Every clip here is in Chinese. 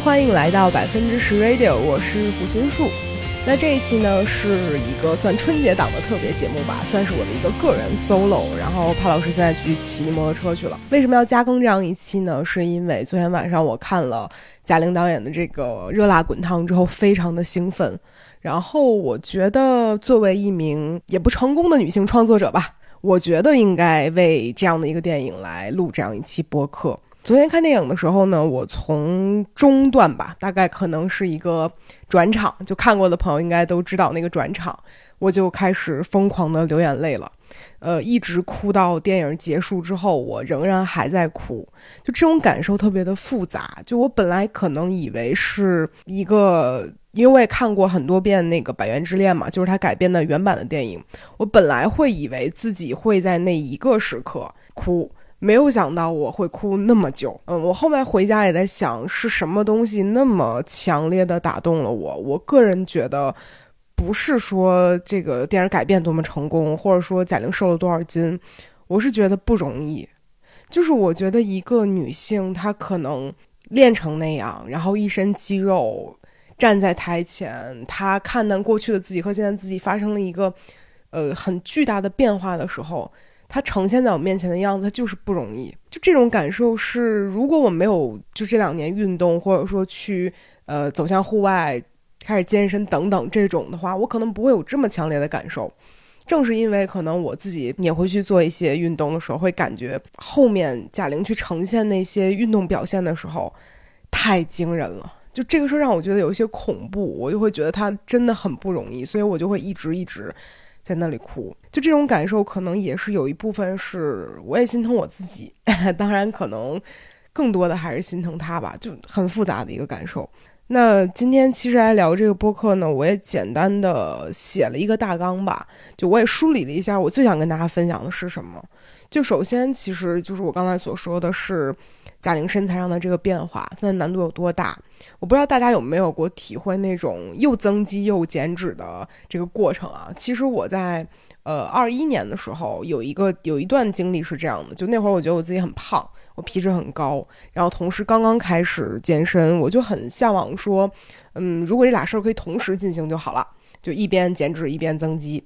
欢迎来到百分之十 Radio，我是胡心树。那这一期呢是一个算春节档的特别节目吧，算是我的一个个人 solo。然后帕老师现在去骑摩托车去了。为什么要加更这样一期呢？是因为昨天晚上我看了贾玲导演的这个《热辣滚烫》之后，非常的兴奋。然后我觉得，作为一名也不成功的女性创作者吧，我觉得应该为这样的一个电影来录这样一期播客。昨天看电影的时候呢，我从中段吧，大概可能是一个转场，就看过的朋友应该都知道那个转场，我就开始疯狂的流眼泪了，呃，一直哭到电影结束之后，我仍然还在哭，就这种感受特别的复杂。就我本来可能以为是一个，因为我也看过很多遍那个《百元之恋》嘛，就是他改编的原版的电影，我本来会以为自己会在那一个时刻哭。没有想到我会哭那么久，嗯，我后面回家也在想，是什么东西那么强烈的打动了我？我个人觉得，不是说这个电影改变多么成功，或者说贾玲瘦了多少斤，我是觉得不容易。就是我觉得一个女性，她可能练成那样，然后一身肌肉站在台前，她看到过去的自己和现在自己发生了一个呃很巨大的变化的时候。它呈现在我面前的样子，它就是不容易。就这种感受是，如果我没有就这两年运动，或者说去呃走向户外，开始健身等等这种的话，我可能不会有这么强烈的感受。正是因为可能我自己也会去做一些运动的时候，会感觉后面贾玲去呈现那些运动表现的时候，太惊人了。就这个事儿让我觉得有一些恐怖，我就会觉得她真的很不容易，所以我就会一直一直。在那里哭，就这种感受，可能也是有一部分是我也心疼我自己，当然可能更多的还是心疼他吧，就很复杂的一个感受。那今天其实来聊这个播客呢，我也简单的写了一个大纲吧，就我也梳理了一下，我最想跟大家分享的是什么。就首先，其实就是我刚才所说的是。贾玲身材上的这个变化，现在难度有多大？我不知道大家有没有过体会那种又增肌又减脂的这个过程啊？其实我在呃二一年的时候有一个有一段经历是这样的，就那会儿我觉得我自己很胖，我皮质很高，然后同时刚刚开始健身，我就很向往说，嗯，如果这俩事儿可以同时进行就好了，就一边减脂一边增肌。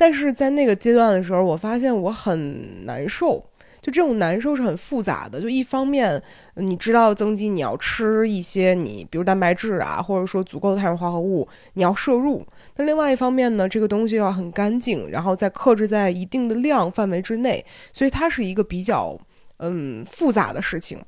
但是在那个阶段的时候，我发现我很难受。就这种难受是很复杂的，就一方面你知道增肌你要吃一些你比如蛋白质啊，或者说足够的碳水化合物你要摄入，那另外一方面呢，这个东西要很干净，然后再克制在一定的量范围之内，所以它是一个比较嗯复杂的事情，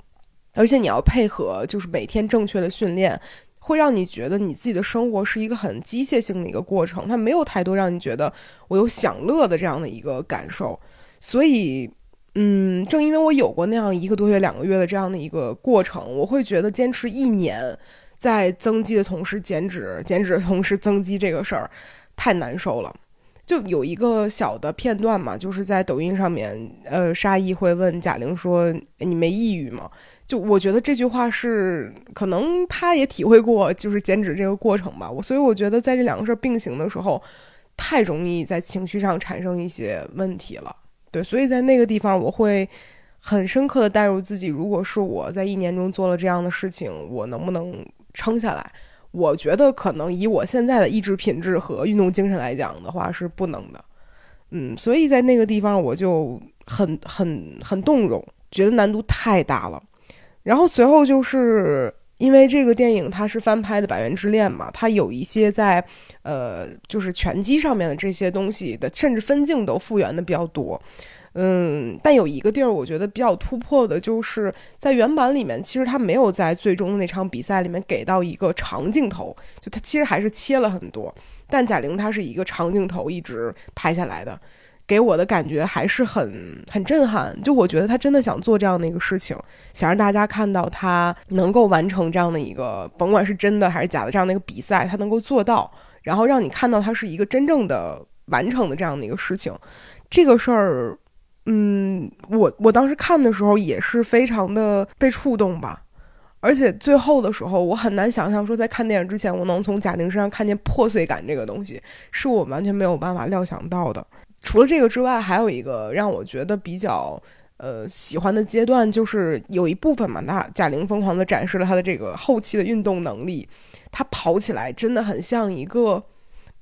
而且你要配合就是每天正确的训练，会让你觉得你自己的生活是一个很机械性的一个过程，它没有太多让你觉得我有享乐的这样的一个感受，所以。嗯，正因为我有过那样一个多月、两个月的这样的一个过程，我会觉得坚持一年，在增肌的同时减脂，减脂的同时增肌这个事儿太难受了。就有一个小的片段嘛，就是在抖音上面，呃，沙溢会问贾玲说：“你没抑郁吗？”就我觉得这句话是可能他也体会过，就是减脂这个过程吧。我所以我觉得在这两个事儿并行的时候，太容易在情绪上产生一些问题了。对，所以在那个地方，我会很深刻的带入自己。如果是我在一年中做了这样的事情，我能不能撑下来？我觉得可能以我现在的意志品质和运动精神来讲的话，是不能的。嗯，所以在那个地方，我就很很很动容，觉得难度太大了。然后随后就是。因为这个电影它是翻拍的《百元之恋》嘛，它有一些在，呃，就是拳击上面的这些东西的，甚至分镜都复原的比较多，嗯，但有一个地儿我觉得比较突破的，就是在原版里面，其实他没有在最终的那场比赛里面给到一个长镜头，就他其实还是切了很多，但贾玲她是一个长镜头一直拍下来的。给我的感觉还是很很震撼，就我觉得他真的想做这样的一个事情，想让大家看到他能够完成这样的一个，甭管是真的还是假的这样的一个比赛，他能够做到，然后让你看到他是一个真正的完成的这样的一个事情。这个事儿，嗯，我我当时看的时候也是非常的被触动吧，而且最后的时候，我很难想象说在看电影之前，我能从贾玲身上看见破碎感这个东西，是我完全没有办法料想到的。除了这个之外，还有一个让我觉得比较，呃喜欢的阶段，就是有一部分嘛，那贾玲疯狂的展示了她的这个后期的运动能力，她跑起来真的很像一个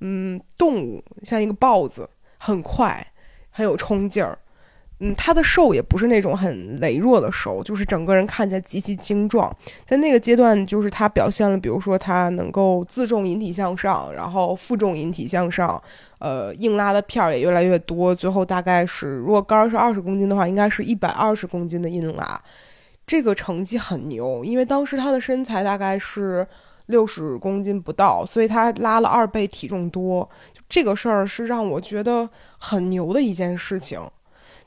嗯动物，像一个豹子，很快，很有冲劲儿。嗯，他的瘦也不是那种很羸弱的瘦，就是整个人看起来极其精壮。在那个阶段，就是他表现了，比如说他能够自重引体向上，然后负重引体向上，呃，硬拉的片儿也越来越多。最后大概是，如果杆是二十公斤的话，应该是一百二十公斤的硬拉，这个成绩很牛。因为当时他的身材大概是六十公斤不到，所以他拉了二倍体重多。这个事儿是让我觉得很牛的一件事情。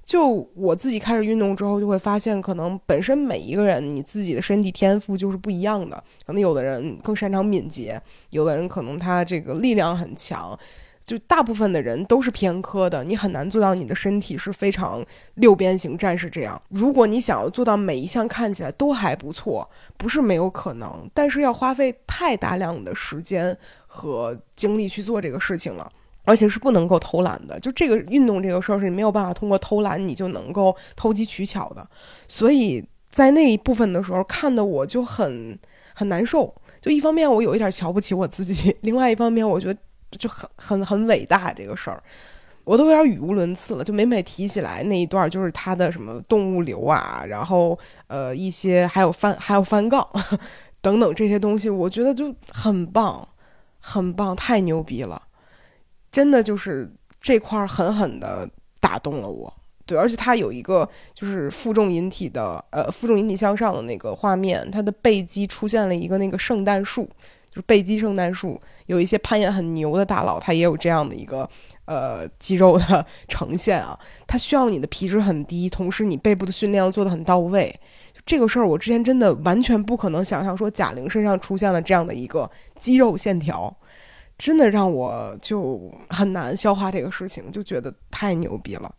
就我自己开始运动之后，就会发现，可能本身每一个人你自己的身体天赋就是不一样的。可能有的人更擅长敏捷，有的人可能他这个力量很强。就大部分的人都是偏科的，你很难做到你的身体是非常六边形战士这样。如果你想要做到每一项看起来都还不错，不是没有可能，但是要花费太大量的时间和精力去做这个事情了。而且是不能够偷懒的，就这个运动这个事儿是你没有办法通过偷懒你就能够投机取巧的，所以在那一部分的时候看的我就很很难受。就一方面我有一点瞧不起我自己，另外一方面我觉得就很很很伟大这个事儿，我都有点语无伦次了。就每每提起来那一段，就是他的什么动物流啊，然后呃一些还有翻还有翻杠 等等这些东西，我觉得就很棒，很棒，太牛逼了。真的就是这块狠狠的打动了我，对，而且它有一个就是负重引体的，呃，负重引体向上的那个画面，它的背肌出现了一个那个圣诞树，就是背肌圣诞树，有一些攀岩很牛的大佬，他也有这样的一个呃肌肉的 呈现啊，它需要你的皮质很低，同时你背部的训练要做的很到位，这个事儿我之前真的完全不可能想象说贾玲身上出现了这样的一个肌肉线条。真的让我就很难消化这个事情，就觉得太牛逼了。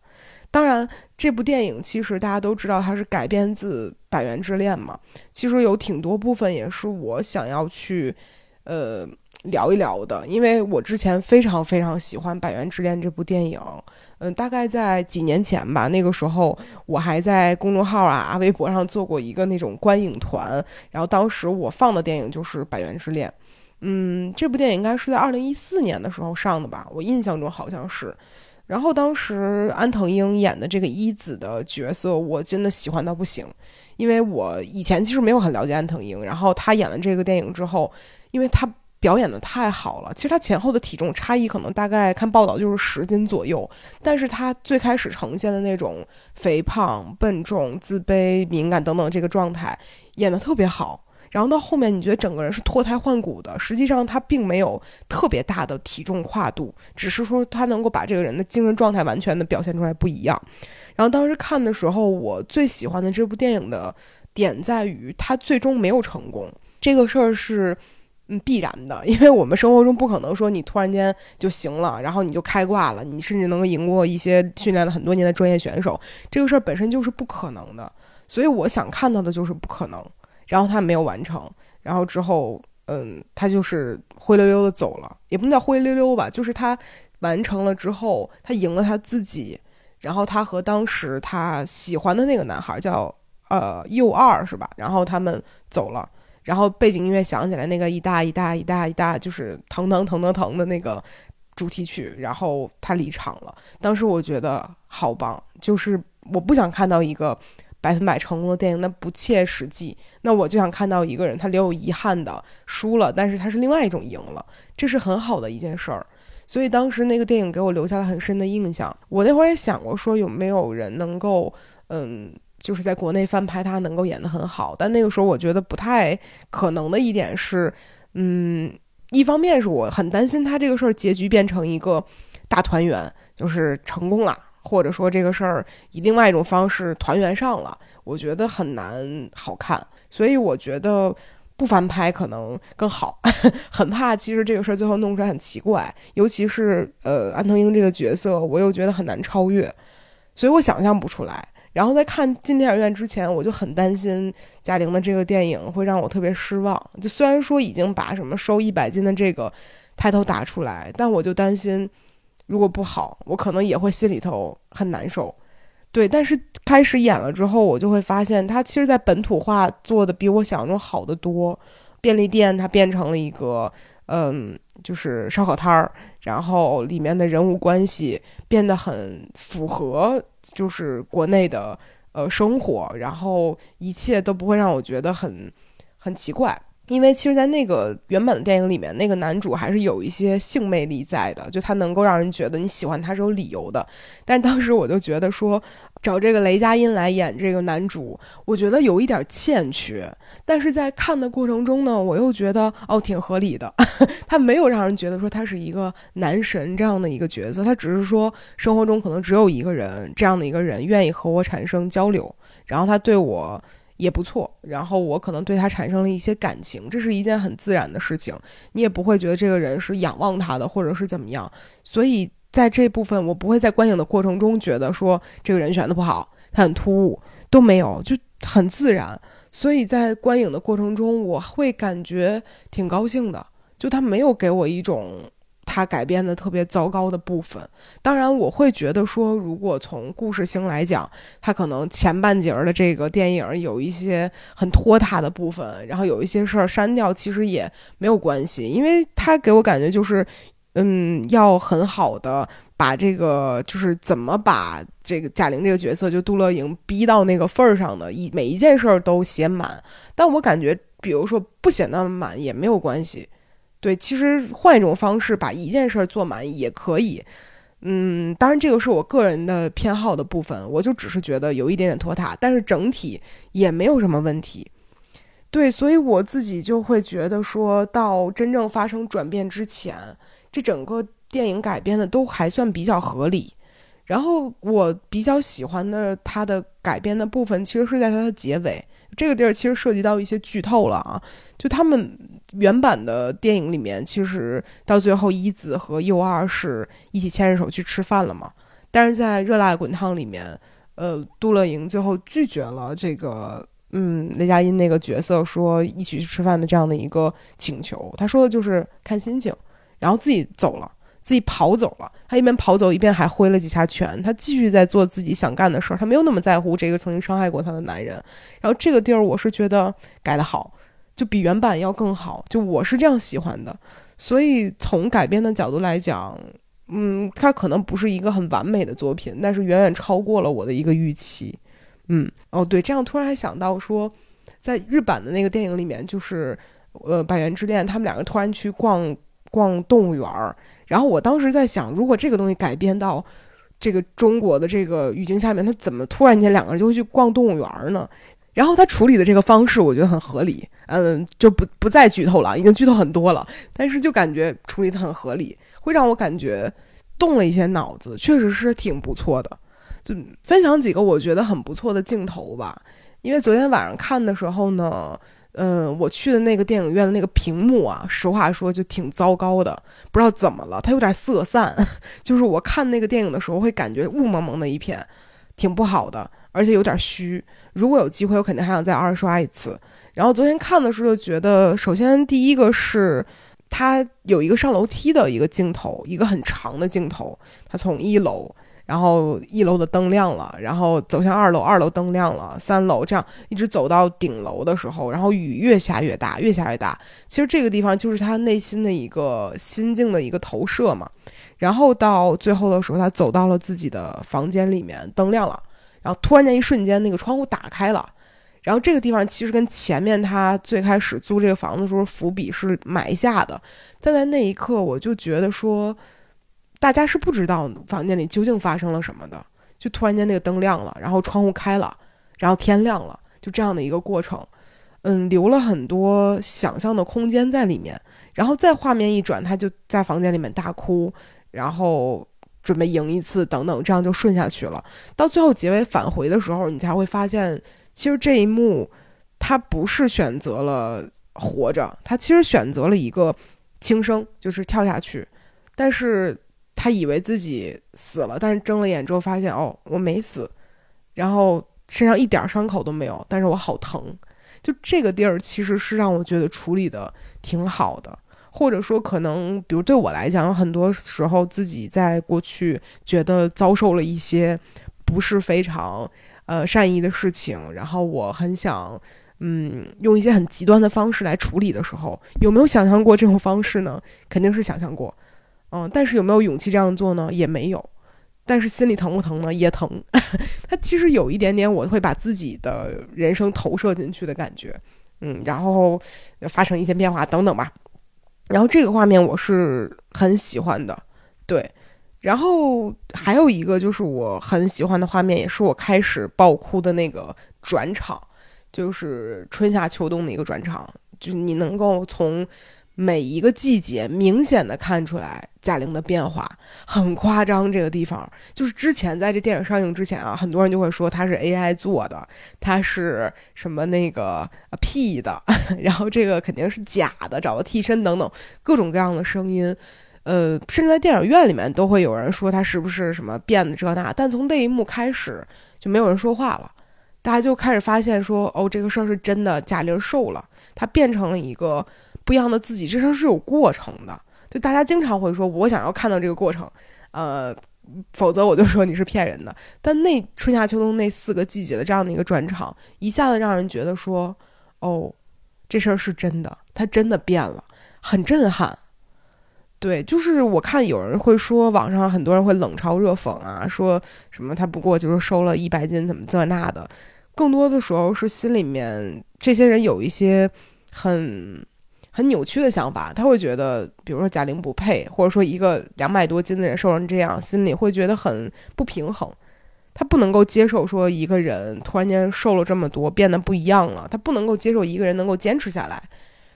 当然，这部电影其实大家都知道它是改编自《百元之恋》嘛。其实有挺多部分也是我想要去呃聊一聊的，因为我之前非常非常喜欢《百元之恋》这部电影。嗯，大概在几年前吧，那个时候我还在公众号啊、微博上做过一个那种观影团，然后当时我放的电影就是《百元之恋》。嗯，这部电影应该是在二零一四年的时候上的吧，我印象中好像是。然后当时安藤英演的这个一子的角色，我真的喜欢到不行，因为我以前其实没有很了解安藤英，然后她演了这个电影之后，因为她表演的太好了，其实她前后的体重差异可能大概看报道就是十斤左右，但是她最开始呈现的那种肥胖、笨重、自卑、敏感等等这个状态，演的特别好。然后到后面，你觉得整个人是脱胎换骨的。实际上他并没有特别大的体重跨度，只是说他能够把这个人的精神状态完全的表现出来不一样。然后当时看的时候，我最喜欢的这部电影的点在于，他最终没有成功。这个事儿是嗯必然的，因为我们生活中不可能说你突然间就行了，然后你就开挂了，你甚至能够赢过一些训练了很多年的专业选手。这个事儿本身就是不可能的，所以我想看到的就是不可能。然后他没有完成，然后之后，嗯，他就是灰溜溜的走了，也不能叫灰溜溜吧，就是他完成了之后，他赢了他自己，然后他和当时他喜欢的那个男孩叫呃右二是吧？然后他们走了，然后背景音乐响起来，那个一大一大一大一大就是腾腾腾腾腾的那个主题曲，然后他离场了。当时我觉得好棒，就是我不想看到一个。百分百成功的电影那不切实际，那我就想看到一个人他留有遗憾的输了，但是他是另外一种赢了，这是很好的一件事儿。所以当时那个电影给我留下了很深的印象。我那会儿也想过说有没有人能够，嗯，就是在国内翻拍他能够演得很好，但那个时候我觉得不太可能的一点是，嗯，一方面是我很担心他这个事儿结局变成一个大团圆，就是成功了。或者说这个事儿以另外一种方式团圆上了，我觉得很难好看，所以我觉得不翻拍可能更好。很怕其实这个事儿最后弄出来很奇怪，尤其是呃安藤英这个角色，我又觉得很难超越，所以我想象不出来。然后在看进电影院之前，我就很担心贾玲的这个电影会让我特别失望。就虽然说已经把什么收一百斤的这个抬头打出来，但我就担心。如果不好，我可能也会心里头很难受。对，但是开始演了之后，我就会发现他其实，在本土化做的比我想象中好得多。便利店它变成了一个，嗯，就是烧烤摊儿，然后里面的人物关系变得很符合，就是国内的呃生活，然后一切都不会让我觉得很很奇怪。因为其实，在那个原本的电影里面，那个男主还是有一些性魅力在的，就他能够让人觉得你喜欢他是有理由的。但当时我就觉得说，找这个雷佳音来演这个男主，我觉得有一点欠缺。但是在看的过程中呢，我又觉得哦，挺合理的。他没有让人觉得说他是一个男神这样的一个角色，他只是说生活中可能只有一个人这样的一个人愿意和我产生交流，然后他对我。也不错，然后我可能对他产生了一些感情，这是一件很自然的事情，你也不会觉得这个人是仰望他的，或者是怎么样。所以在这部分，我不会在观影的过程中觉得说这个人选的不好，他很突兀，都没有，就很自然。所以在观影的过程中，我会感觉挺高兴的，就他没有给我一种。他改编的特别糟糕的部分，当然我会觉得说，如果从故事性来讲，他可能前半截儿的这个电影有一些很拖沓的部分，然后有一些事儿删掉，其实也没有关系，因为他给我感觉就是，嗯，要很好的把这个就是怎么把这个贾玲这个角色就杜乐莹逼到那个份儿上的，一每一件事儿都写满，但我感觉，比如说不写那么满也没有关系。对，其实换一种方式把一件事儿做满也可以，嗯，当然这个是我个人的偏好的部分，我就只是觉得有一点点拖沓，但是整体也没有什么问题。对，所以我自己就会觉得说到真正发生转变之前，这整个电影改编的都还算比较合理。然后我比较喜欢的它的改编的部分，其实是在它的结尾。这个地儿其实涉及到一些剧透了啊，就他们原版的电影里面，其实到最后一子和佑二是一起牵着手去吃饭了嘛。但是在《热辣滚烫》里面，呃，杜乐莹最后拒绝了这个，嗯，雷佳音那个角色说一起去吃饭的这样的一个请求。他说的就是看心情，然后自己走了。自己跑走了，他一边跑走一边还挥了几下拳，他继续在做自己想干的事儿，他没有那么在乎这个曾经伤害过他的男人。然后这个地儿我是觉得改得好，就比原版要更好，就我是这样喜欢的。所以从改编的角度来讲，嗯，它可能不是一个很完美的作品，但是远远超过了我的一个预期。嗯，哦对，这样突然还想到说，在日版的那个电影里面，就是呃《百元之恋》，他们两个突然去逛逛动物园儿。然后我当时在想，如果这个东西改编到这个中国的这个语境下面，他怎么突然间两个人就会去逛动物园呢？然后他处理的这个方式，我觉得很合理。嗯，就不不再剧透了，已经剧透很多了。但是就感觉处理的很合理，会让我感觉动了一些脑子，确实是挺不错的。就分享几个我觉得很不错的镜头吧。因为昨天晚上看的时候呢。嗯，我去的那个电影院的那个屏幕啊，实话说就挺糟糕的，不知道怎么了，它有点色散，就是我看那个电影的时候会感觉雾蒙蒙的一片，挺不好的，而且有点虚。如果有机会，我肯定还想再二刷一次。然后昨天看的时候就觉得，首先第一个是它有一个上楼梯的一个镜头，一个很长的镜头，它从一楼。然后一楼的灯亮了，然后走向二楼，二楼灯亮了，三楼这样一直走到顶楼的时候，然后雨越下越大，越下越大。其实这个地方就是他内心的一个心境的一个投射嘛。然后到最后的时候，他走到了自己的房间里面，灯亮了，然后突然间一瞬间，那个窗户打开了。然后这个地方其实跟前面他最开始租这个房子的时候伏笔是埋下的，但在那一刻，我就觉得说。大家是不知道房间里究竟发生了什么的，就突然间那个灯亮了，然后窗户开了，然后天亮了，就这样的一个过程，嗯，留了很多想象的空间在里面。然后再画面一转，他就在房间里面大哭，然后准备赢一次，等等，这样就顺下去了。到最后结尾返回的时候，你才会发现，其实这一幕他不是选择了活着，他其实选择了一个轻生，就是跳下去，但是。他以为自己死了，但是睁了眼之后发现，哦，我没死，然后身上一点伤口都没有，但是我好疼。就这个地儿其实是让我觉得处理的挺好的，或者说可能，比如对我来讲，很多时候自己在过去觉得遭受了一些不是非常呃善意的事情，然后我很想嗯用一些很极端的方式来处理的时候，有没有想象过这种方式呢？肯定是想象过，嗯，但是有没有勇气这样做呢？也没有。但是心里疼不疼呢？也疼。他其实有一点点，我会把自己的人生投射进去的感觉，嗯，然后发生一些变化等等吧。然后这个画面我是很喜欢的，对。然后还有一个就是我很喜欢的画面，也是我开始爆哭的那个转场，就是春夏秋冬的一个转场，就是你能够从每一个季节明显的看出来贾玲的变化，很夸张。这个地方就是之前在这电影上映之前啊，很多人就会说它是 AI 做的，它是什么那个 P 的，然后这个肯定是假的，找个替身等等各种各样的声音。呃，甚至在电影院里面都会有人说他是不是什么变的这那，但从那一幕开始就没有人说话了，大家就开始发现说，哦，这个事儿是真的，贾玲瘦了，她变成了一个不一样的自己，这事儿是有过程的。就大家经常会说，我想要看到这个过程，呃，否则我就说你是骗人的。但那春夏秋冬那四个季节的这样的一个转场，一下子让人觉得说，哦，这事儿是真的，他真的变了，很震撼。对，就是我看有人会说，网上很多人会冷嘲热讽啊，说什么他不过就是收了一百斤，怎么这那的。更多的时候是心里面这些人有一些很很扭曲的想法，他会觉得，比如说贾玲不配，或者说一个两百多斤的人瘦成这样，心里会觉得很不平衡。他不能够接受说一个人突然间瘦了这么多，变得不一样了，他不能够接受一个人能够坚持下来。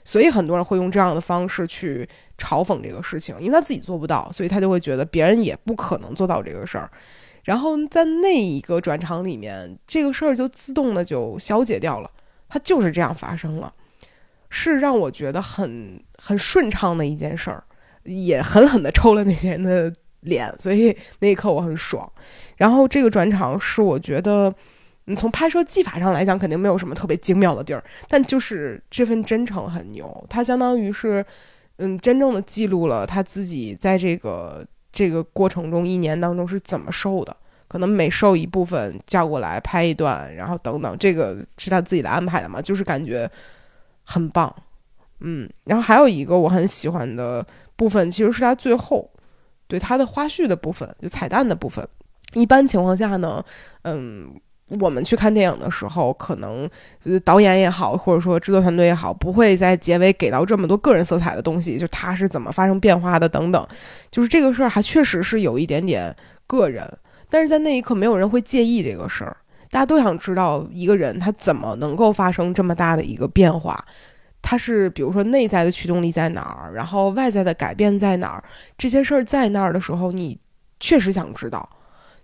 所以很多人会用这样的方式去嘲讽这个事情，因为他自己做不到，所以他就会觉得别人也不可能做到这个事儿。然后在那一个转场里面，这个事儿就自动的就消解掉了，它就是这样发生了，是让我觉得很很顺畅的一件事儿，也狠狠的抽了那些人的脸，所以那一刻我很爽。然后这个转场是我觉得。你从拍摄技法上来讲，肯定没有什么特别精妙的地儿，但就是这份真诚很牛。他相当于是，嗯，真正的记录了他自己在这个这个过程中一年当中是怎么瘦的。可能每瘦一部分叫过来拍一段，然后等等，这个是他自己的安排的嘛？就是感觉很棒，嗯。然后还有一个我很喜欢的部分，其实是他最后对他的花絮的部分，就彩蛋的部分。一般情况下呢，嗯。我们去看电影的时候，可能导演也好，或者说制作团队也好，不会在结尾给到这么多个人色彩的东西，就他是怎么发生变化的等等。就是这个事儿还确实是有一点点个人，但是在那一刻没有人会介意这个事儿，大家都想知道一个人他怎么能够发生这么大的一个变化，他是比如说内在的驱动力在哪儿，然后外在的改变在哪儿，这些事儿在那儿的时候，你确实想知道。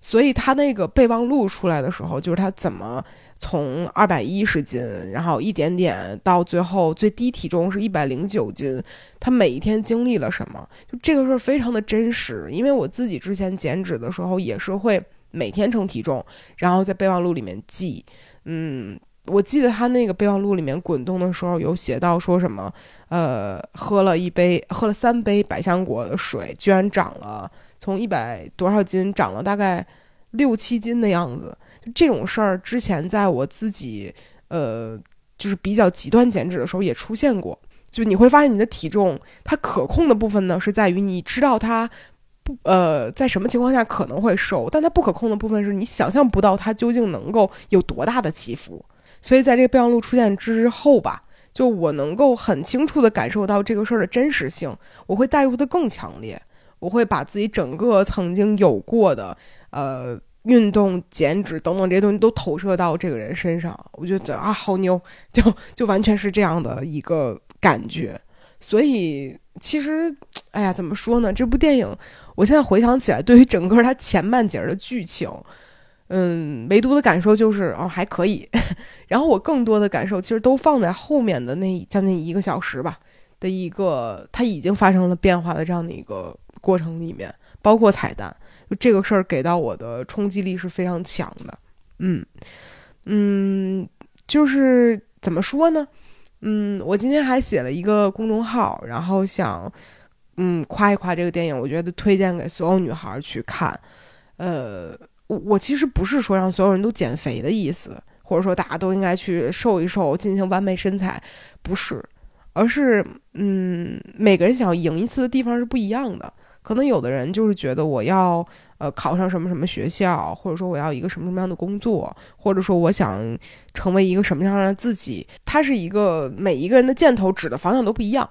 所以他那个备忘录出来的时候，就是他怎么从二百一十斤，然后一点点到最后最低体重是一百零九斤，他每一天经历了什么？就这个事儿非常的真实。因为我自己之前减脂的时候也是会每天称体重，然后在备忘录里面记。嗯，我记得他那个备忘录里面滚动的时候有写到说什么，呃，喝了一杯，喝了三杯百香果的水，居然长了。从一百多少斤长了大概六七斤的样子，这种事儿之前在我自己呃就是比较极端减脂的时候也出现过。就你会发现你的体重它可控的部分呢是在于你知道它不呃在什么情况下可能会瘦，但它不可控的部分是你想象不到它究竟能够有多大的起伏。所以在这个备忘录出现之后吧，就我能够很清楚的感受到这个事儿的真实性，我会带入的更强烈。我会把自己整个曾经有过的，呃，运动、减脂等等这些东西都投射到这个人身上，我就觉得啊，好牛，就就完全是这样的一个感觉。所以其实，哎呀，怎么说呢？这部电影，我现在回想起来，对于整个它前半截的剧情，嗯，唯独的感受就是哦，还可以。然后我更多的感受其实都放在后面的那将近一个小时吧的一个，它已经发生了变化的这样的一个。过程里面包括彩蛋，就这个事儿给到我的冲击力是非常强的。嗯嗯，就是怎么说呢？嗯，我今天还写了一个公众号，然后想嗯夸一夸这个电影，我觉得推荐给所有女孩去看。呃，我我其实不是说让所有人都减肥的意思，或者说大家都应该去瘦一瘦，进行完美身材，不是，而是嗯，每个人想要赢一次的地方是不一样的。可能有的人就是觉得我要呃考上什么什么学校，或者说我要一个什么什么样的工作，或者说我想成为一个什么样的自己，它是一个每一个人的箭头指的方向都不一样，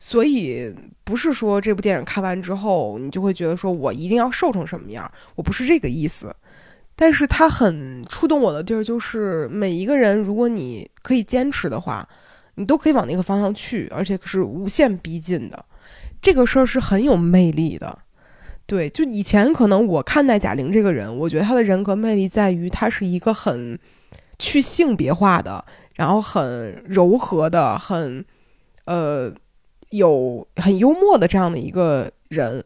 所以不是说这部电影看完之后你就会觉得说我一定要瘦成什么样，我不是这个意思。但是它很触动我的地儿就是每一个人，如果你可以坚持的话，你都可以往那个方向去，而且是无限逼近的。这个事儿是很有魅力的，对，就以前可能我看待贾玲这个人，我觉得她的人格魅力在于她是一个很去性别化的，然后很柔和的，很呃有很幽默的这样的一个人，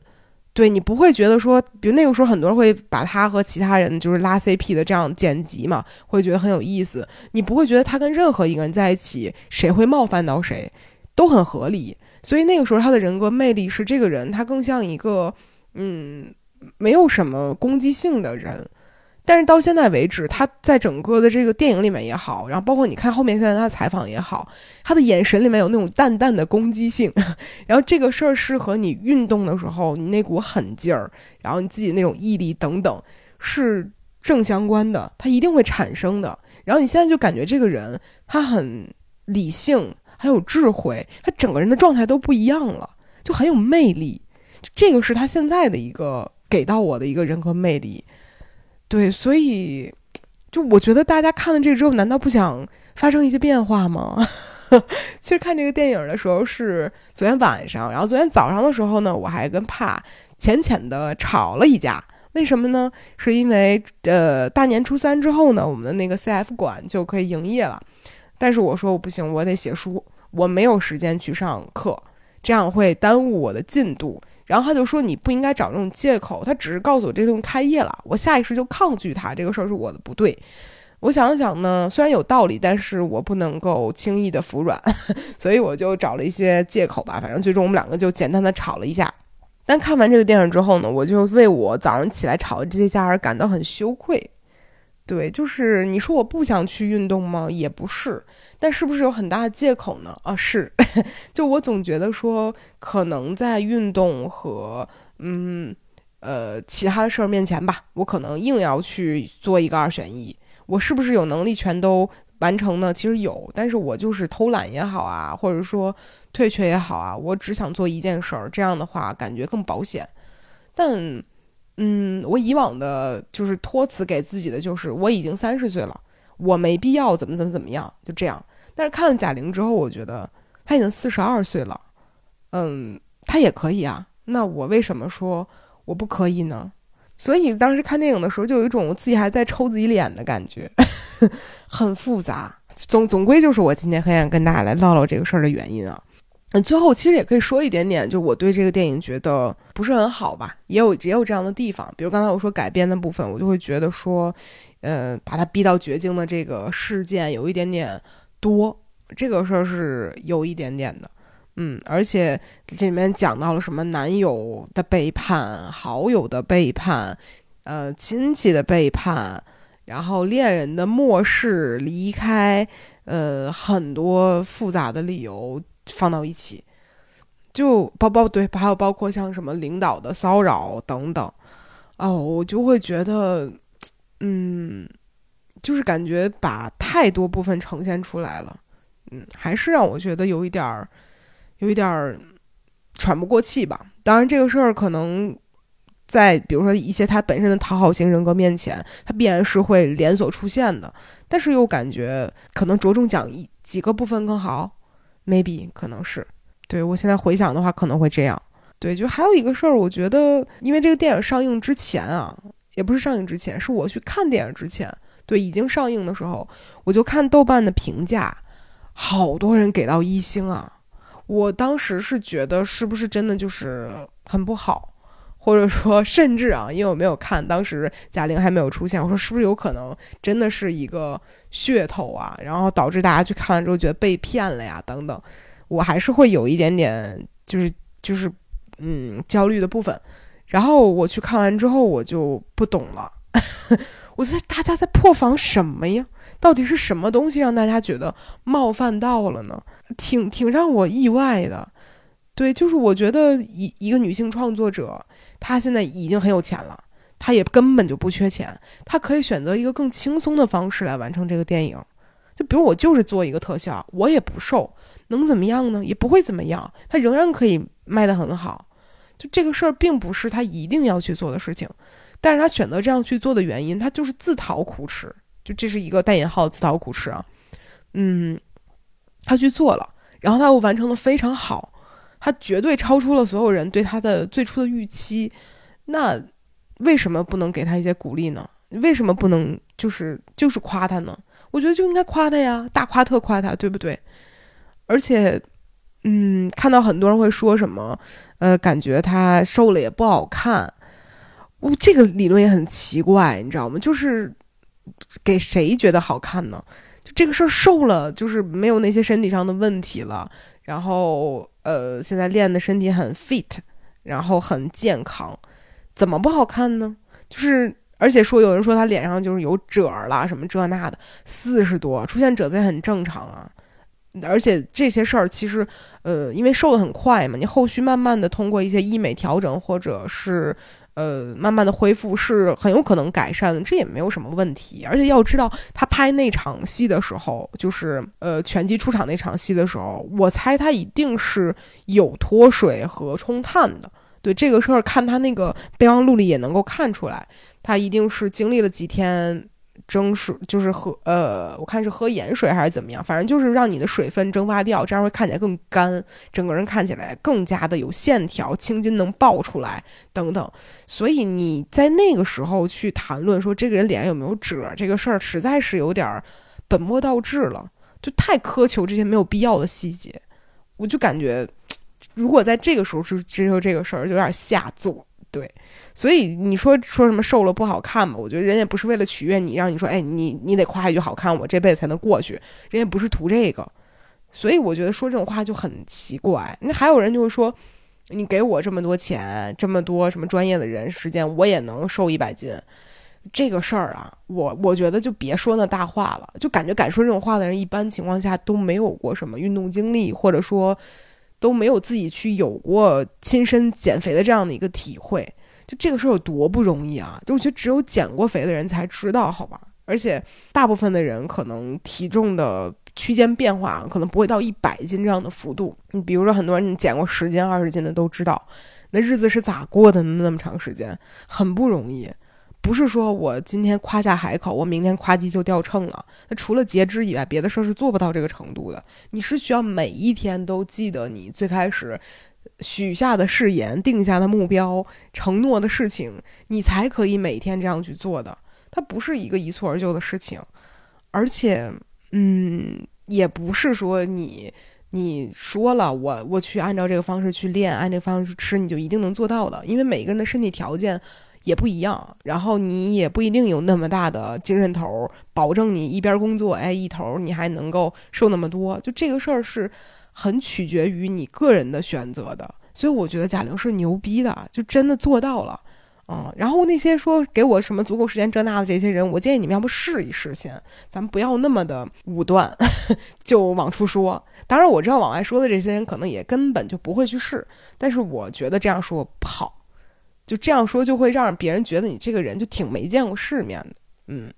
对你不会觉得说，比如那个时候很多人会把他和其他人就是拉 CP 的这样剪辑嘛，会觉得很有意思，你不会觉得他跟任何一个人在一起，谁会冒犯到谁，都很合理。所以那个时候他的人格魅力是这个人，他更像一个，嗯，没有什么攻击性的人。但是到现在为止，他在整个的这个电影里面也好，然后包括你看后面现在他的采访也好，他的眼神里面有那种淡淡的攻击性。然后这个事儿是和你运动的时候你那股狠劲儿，然后你自己那种毅力等等是正相关的，他一定会产生的。然后你现在就感觉这个人他很理性。很有智慧，他整个人的状态都不一样了，就很有魅力。这个是他现在的一个给到我的一个人格魅力。对，所以就我觉得大家看了这个之后，难道不想发生一些变化吗？其实看这个电影的时候是昨天晚上，然后昨天早上的时候呢，我还跟帕浅浅的吵了一架。为什么呢？是因为呃大年初三之后呢，我们的那个 CF 馆就可以营业了。但是我说我不行，我得写书，我没有时间去上课，这样会耽误我的进度。然后他就说你不应该找这种借口，他只是告诉我这东西开业了，我下意识就抗拒他，这个事儿是我的不对。我想了想呢，虽然有道理，但是我不能够轻易的服软，所以我就找了一些借口吧。反正最终我们两个就简单的吵了一架。但看完这个电影之后呢，我就为我早上起来吵的这些架而感到很羞愧。对，就是你说我不想去运动吗？也不是，但是不是有很大的借口呢？啊，是，就我总觉得说，可能在运动和嗯呃其他的事儿面前吧，我可能硬要去做一个二选一。我是不是有能力全都完成呢？其实有，但是我就是偷懒也好啊，或者说退却也好啊，我只想做一件事儿，这样的话感觉更保险。但。嗯，我以往的就是托词给自己的就是我已经三十岁了，我没必要怎么怎么怎么样，就这样。但是看了贾玲之后，我觉得她已经四十二岁了，嗯，她也可以啊。那我为什么说我不可以呢？所以当时看电影的时候，就有一种自己还在抽自己脸的感觉，很复杂。总总归就是我今天很想跟大家来唠唠这个事儿的原因啊。嗯，最后其实也可以说一点点，就我对这个电影觉得不是很好吧，也有也有这样的地方，比如刚才我说改编的部分，我就会觉得说，呃，把他逼到绝境的这个事件有一点点多，这个事儿是有一点点的，嗯，而且这里面讲到了什么男友的背叛、好友的背叛、呃亲戚的背叛，然后恋人的漠视、离开，呃，很多复杂的理由。放到一起，就包包对，还有包括像什么领导的骚扰等等，哦，我就会觉得，嗯，就是感觉把太多部分呈现出来了，嗯，还是让我觉得有一点儿，有一点儿喘不过气吧。当然，这个事儿可能在比如说一些他本身的讨好型人格面前，他必然是会连锁出现的，但是又感觉可能着重讲一几个部分更好。Maybe 可能是，对我现在回想的话可能会这样。对，就还有一个事儿，我觉得因为这个电影上映之前啊，也不是上映之前，是我去看电影之前，对，已经上映的时候，我就看豆瓣的评价，好多人给到一星啊。我当时是觉得是不是真的就是很不好，或者说甚至啊，因为我没有看，当时贾玲还没有出现，我说是不是有可能真的是一个。噱头啊，然后导致大家去看了之后觉得被骗了呀，等等，我还是会有一点点，就是就是嗯焦虑的部分。然后我去看完之后，我就不懂了，我在大家在破防什么呀？到底是什么东西让大家觉得冒犯到了呢？挺挺让我意外的。对，就是我觉得一一个女性创作者，他现在已经很有钱了，他也根本就不缺钱，他可以选择一个更轻松的方式来完成这个电影。就比如我就是做一个特效，我也不瘦，能怎么样呢？也不会怎么样，他仍然可以卖得很好。就这个事儿并不是他一定要去做的事情，但是他选择这样去做的原因，他就是自讨苦吃。就这是一个带引号自讨苦吃啊。嗯，他去做了，然后他又完成的非常好。他绝对超出了所有人对他的最初的预期，那为什么不能给他一些鼓励呢？为什么不能就是就是夸他呢？我觉得就应该夸他呀，大夸特夸他，对不对？而且，嗯，看到很多人会说什么，呃，感觉他瘦了也不好看，我这个理论也很奇怪，你知道吗？就是给谁觉得好看呢？就这个事儿瘦了，就是没有那些身体上的问题了，然后。呃，现在练的身体很 fit，然后很健康，怎么不好看呢？就是，而且说有人说他脸上就是有褶儿啦，什么这那的，四十多出现褶子也很正常啊。而且这些事儿其实，呃，因为瘦的很快嘛，你后续慢慢的通过一些医美调整或者是。呃，慢慢的恢复是很有可能改善，这也没有什么问题。而且要知道，他拍那场戏的时候，就是呃拳击出场那场戏的时候，我猜他一定是有脱水和冲碳的。对这个事儿，看他那个备忘录里也能够看出来，他一定是经历了几天。蒸水就是喝，呃，我看是喝盐水还是怎么样，反正就是让你的水分蒸发掉，这样会看起来更干，整个人看起来更加的有线条，青筋能爆出来等等。所以你在那个时候去谈论说这个人脸上有没有褶这个事儿，实在是有点本末倒置了，就太苛求这些没有必要的细节。我就感觉，如果在这个时候是接受这个事儿，有点下作。对，所以你说说什么瘦了不好看嘛？我觉得人也不是为了取悦你，让你说，哎，你你得夸一句好看，我这辈子才能过去。人也不是图这个，所以我觉得说这种话就很奇怪。那还有人就会说，你给我这么多钱，这么多什么专业的人时间，我也能瘦一百斤。这个事儿啊，我我觉得就别说那大话了，就感觉敢说这种话的人，一般情况下都没有过什么运动经历，或者说。都没有自己去有过亲身减肥的这样的一个体会，就这个事儿有多不容易啊！就我觉得只有减过肥的人才知道，好吧？而且大部分的人可能体重的区间变化可能不会到一百斤这样的幅度。你比如说，很多人你减过十斤、二十斤的都知道，那日子是咋过的呢？那么长时间，很不容易。不是说我今天夸下海口，我明天夸叽就掉秤了。那除了节肢以外，别的事儿是做不到这个程度的。你是需要每一天都记得你最开始许下的誓言、定下的目标、承诺的事情，你才可以每天这样去做的。它不是一个一蹴而就的事情，而且，嗯，也不是说你你说了我我去按照这个方式去练，按这个方式去吃，你就一定能做到的。因为每个人的身体条件。也不一样，然后你也不一定有那么大的精神头，保证你一边工作，哎，一头你还能够瘦那么多。就这个事儿是很取决于你个人的选择的，所以我觉得贾玲是牛逼的，就真的做到了，嗯。然后那些说给我什么足够时间这那的这些人，我建议你们要不试一试先，咱们不要那么的武断，就往出说。当然我知道往外说的这些人可能也根本就不会去试，但是我觉得这样说不好。就这样说，就会让别人觉得你这个人就挺没见过世面的，嗯。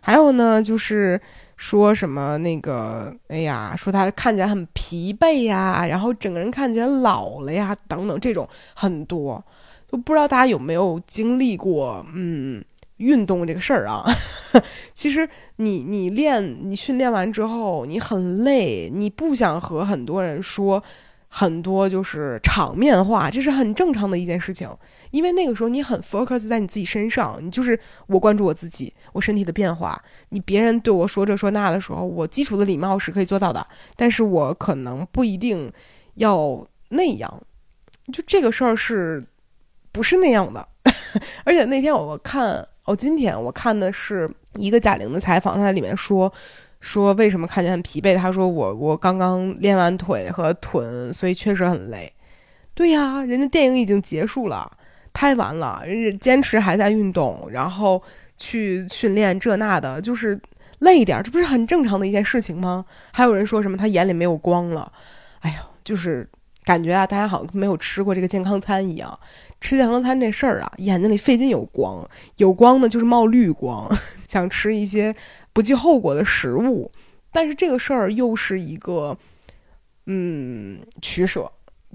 还有呢，就是说什么那个，哎呀，说他看起来很疲惫呀，然后整个人看起来老了呀，等等，这种很多，就不知道大家有没有经历过，嗯，运动这个事儿啊。其实你你练你训练完之后，你很累，你不想和很多人说。很多就是场面化，这是很正常的一件事情，因为那个时候你很 focus 在你自己身上，你就是我关注我自己，我身体的变化。你别人对我说这说那的时候，我基础的礼貌是可以做到的，但是我可能不一定要那样。就这个事儿是不是那样的？而且那天我看，哦，今天我看的是一个贾玲的采访，她在里面说。说为什么看起来很疲惫？他说我我刚刚练完腿和臀，所以确实很累。对呀，人家电影已经结束了，拍完了，人家坚持还在运动，然后去训练这那的，就是累一点，这不是很正常的一件事情吗？还有人说什么他眼里没有光了，哎呦，就是感觉啊，大家好像没有吃过这个健康餐一样。吃健康餐这事儿啊，眼睛里费劲有光，有光呢就是冒绿光，想吃一些不计后果的食物，但是这个事儿又是一个嗯取舍。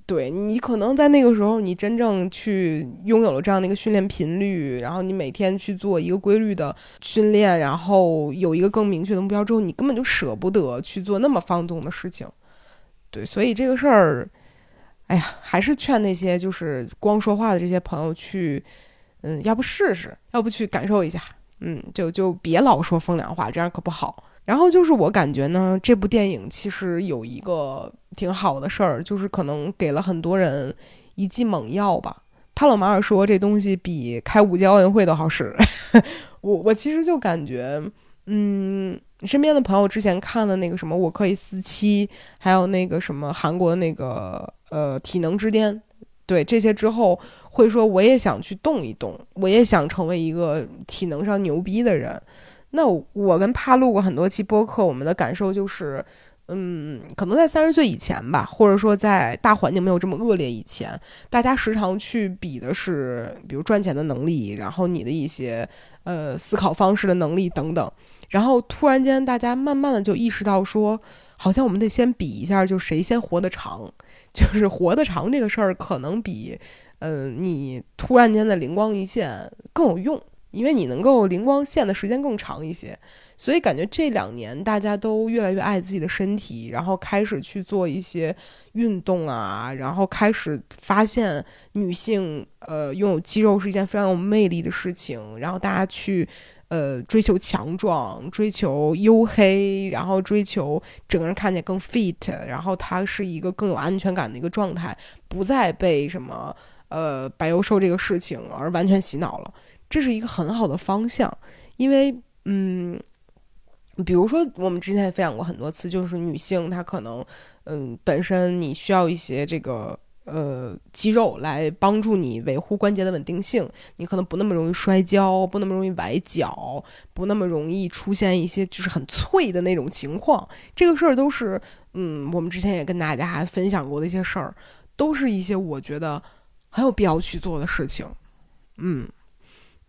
对你可能在那个时候，你真正去拥有了这样的一个训练频率，然后你每天去做一个规律的训练，然后有一个更明确的目标之后，你根本就舍不得去做那么放纵的事情。对，所以这个事儿，哎呀，还是劝那些就是光说话的这些朋友去，嗯，要不试试，要不去感受一下，嗯，就就别老说风凉话，这样可不好。然后就是我感觉呢，这部电影其实有一个挺好的事儿，就是可能给了很多人一剂猛药吧。帕洛马尔说这东西比开五届奥运会都好使。我我其实就感觉，嗯，身边的朋友之前看了那个什么《我可以四期》，还有那个什么韩国那个呃《体能之巅》，对这些之后会说我也想去动一动，我也想成为一个体能上牛逼的人。那我跟帕录过很多期播客，我们的感受就是，嗯，可能在三十岁以前吧，或者说在大环境没有这么恶劣以前，大家时常去比的是，比如赚钱的能力，然后你的一些呃思考方式的能力等等。然后突然间，大家慢慢的就意识到说，好像我们得先比一下，就谁先活得长，就是活得长这个事儿，可能比，嗯，你突然间的灵光一现更有用。因为你能够灵光现的时间更长一些，所以感觉这两年大家都越来越爱自己的身体，然后开始去做一些运动啊，然后开始发现女性呃拥有肌肉是一件非常有魅力的事情，然后大家去呃追求强壮，追求黝黑，然后追求整个人看起来更 fit，然后它是一个更有安全感的一个状态，不再被什么呃白幼瘦这个事情而完全洗脑了。这是一个很好的方向，因为，嗯，比如说我们之前也分享过很多次，就是女性她可能，嗯，本身你需要一些这个呃肌肉来帮助你维护关节的稳定性，你可能不那么容易摔跤，不那么容易崴脚，不那么容易出现一些就是很脆的那种情况。这个事儿都是，嗯，我们之前也跟大家分享过的一些事儿，都是一些我觉得很有必要去做的事情，嗯。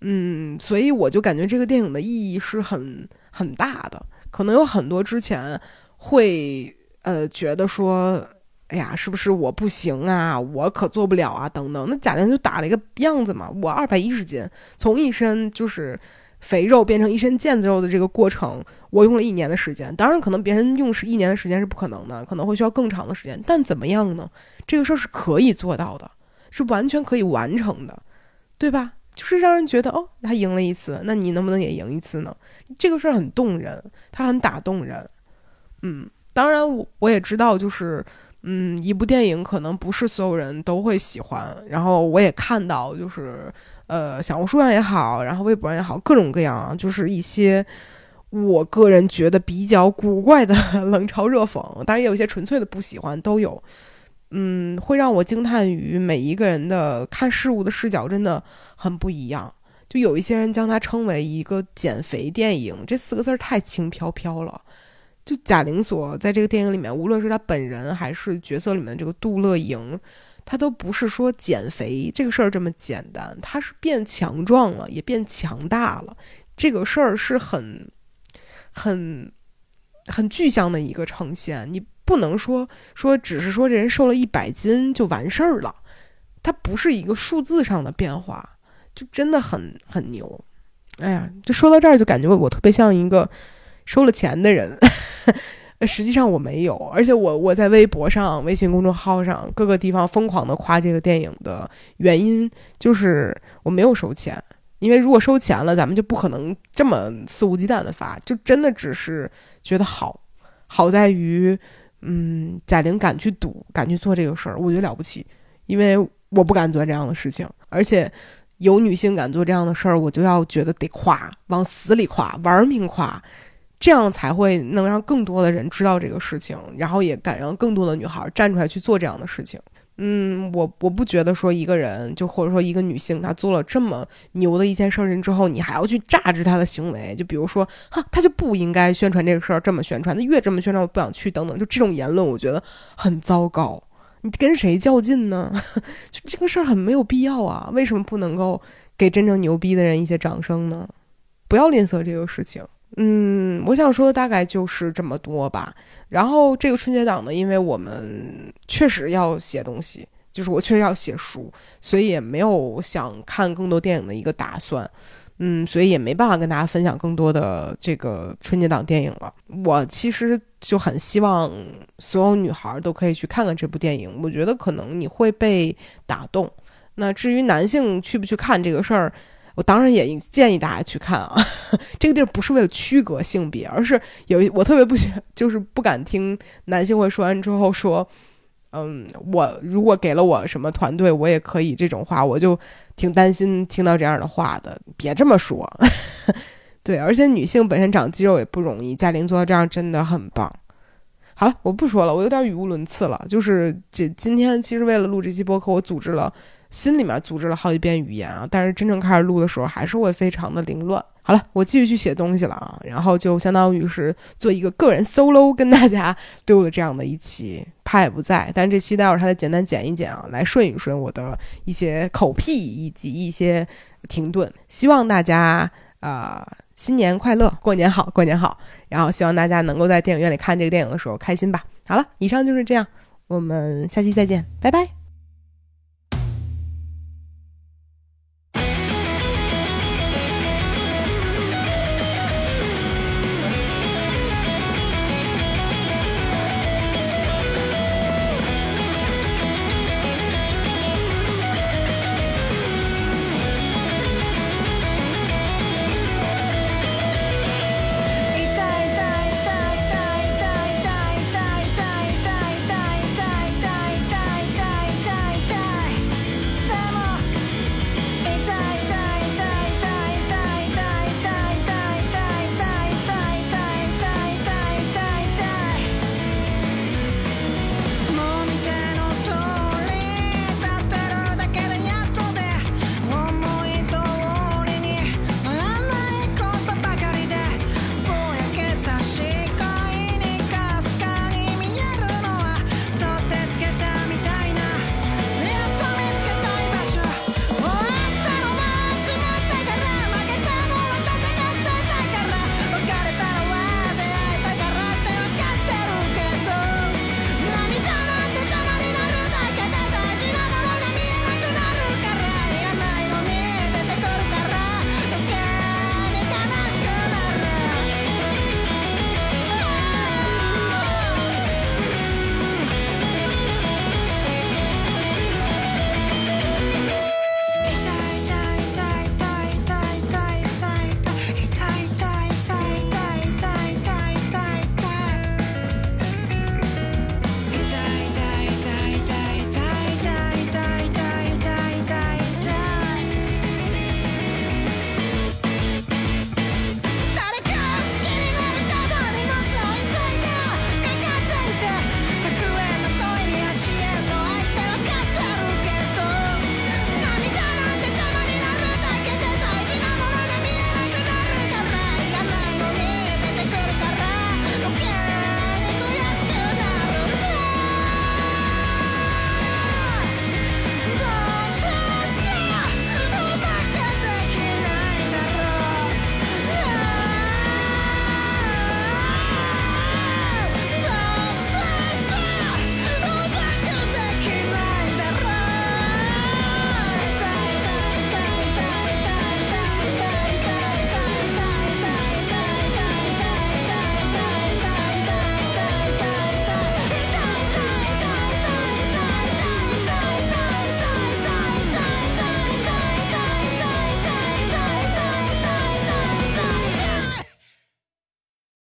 嗯，所以我就感觉这个电影的意义是很很大的。可能有很多之前会呃觉得说，哎呀，是不是我不行啊？我可做不了啊？等等。那贾玲就打了一个样子嘛，我二百一十斤，从一身就是肥肉变成一身腱子肉的这个过程，我用了一年的时间。当然，可能别人用是一年的时间是不可能的，可能会需要更长的时间。但怎么样呢？这个事儿是可以做到的，是完全可以完成的，对吧？就是让人觉得哦，他赢了一次，那你能不能也赢一次呢？这个事儿很动人，他很打动人。嗯，当然我我也知道，就是嗯，一部电影可能不是所有人都会喜欢。然后我也看到，就是呃，小红书上也好，然后微博上也好，各种各样，就是一些我个人觉得比较古怪的 冷嘲热讽。当然也有一些纯粹的不喜欢，都有。嗯，会让我惊叹于每一个人的看事物的视角真的很不一样。就有一些人将它称为一个减肥电影，这四个字儿太轻飘飘了。就贾玲所在这个电影里面，无论是她本人还是角色里面这个杜乐莹，她都不是说减肥这个事儿这么简单，她是变强壮了，也变强大了。这个事儿是很、很、很具象的一个呈现。你。不能说说只是说这人瘦了一百斤就完事儿了，它不是一个数字上的变化，就真的很很牛。哎呀，就说到这儿就感觉我特别像一个收了钱的人，实际上我没有，而且我我在微博上、微信公众号上各个地方疯狂的夸这个电影的原因就是我没有收钱，因为如果收钱了，咱们就不可能这么肆无忌惮的发，就真的只是觉得好，好在于。嗯，贾玲敢去赌，敢去做这个事儿，我觉得了不起，因为我不敢做这样的事情。而且有女性敢做这样的事儿，我就要觉得得夸，往死里夸，玩命夸，这样才会能让更多的人知道这个事情，然后也敢让更多的女孩站出来去做这样的事情。嗯，我我不觉得说一个人就或者说一个女性，她做了这么牛的一件事儿之后，你还要去榨制她的行为，就比如说，哈，她就不应该宣传这个事儿，这么宣传，她越这么宣传，我不想去，等等，就这种言论，我觉得很糟糕。你跟谁较劲呢？就这个事儿很没有必要啊！为什么不能够给真正牛逼的人一些掌声呢？不要吝啬这个事情。嗯，我想说的大概就是这么多吧。然后这个春节档呢，因为我们确实要写东西，就是我确实要写书，所以也没有想看更多电影的一个打算。嗯，所以也没办法跟大家分享更多的这个春节档电影了。我其实就很希望所有女孩都可以去看看这部电影，我觉得可能你会被打动。那至于男性去不去看这个事儿？我当然也建议大家去看啊，这个地儿不是为了区隔性别，而是有一我特别不喜欢，就是不敢听男性会说完之后说，嗯，我如果给了我什么团队，我也可以这种话，我就挺担心听到这样的话的。别这么说，对，而且女性本身长肌肉也不容易，嘉玲做到这样真的很棒。好了，我不说了，我有点语无伦次了。就是这今天其实为了录这期播客，我组织了。心里面组织了好几遍语言啊，但是真正开始录的时候还是会非常的凌乱。好了，我继续去写东西了啊，然后就相当于是做一个个人 solo 跟大家录了这样的一期，他也不在，但这期待会儿他再简单剪一剪啊，来顺一顺我的一些口癖以及一些停顿。希望大家啊新年快乐，过年好，过年好，然后希望大家能够在电影院里看这个电影的时候开心吧。好了，以上就是这样，我们下期再见，拜拜。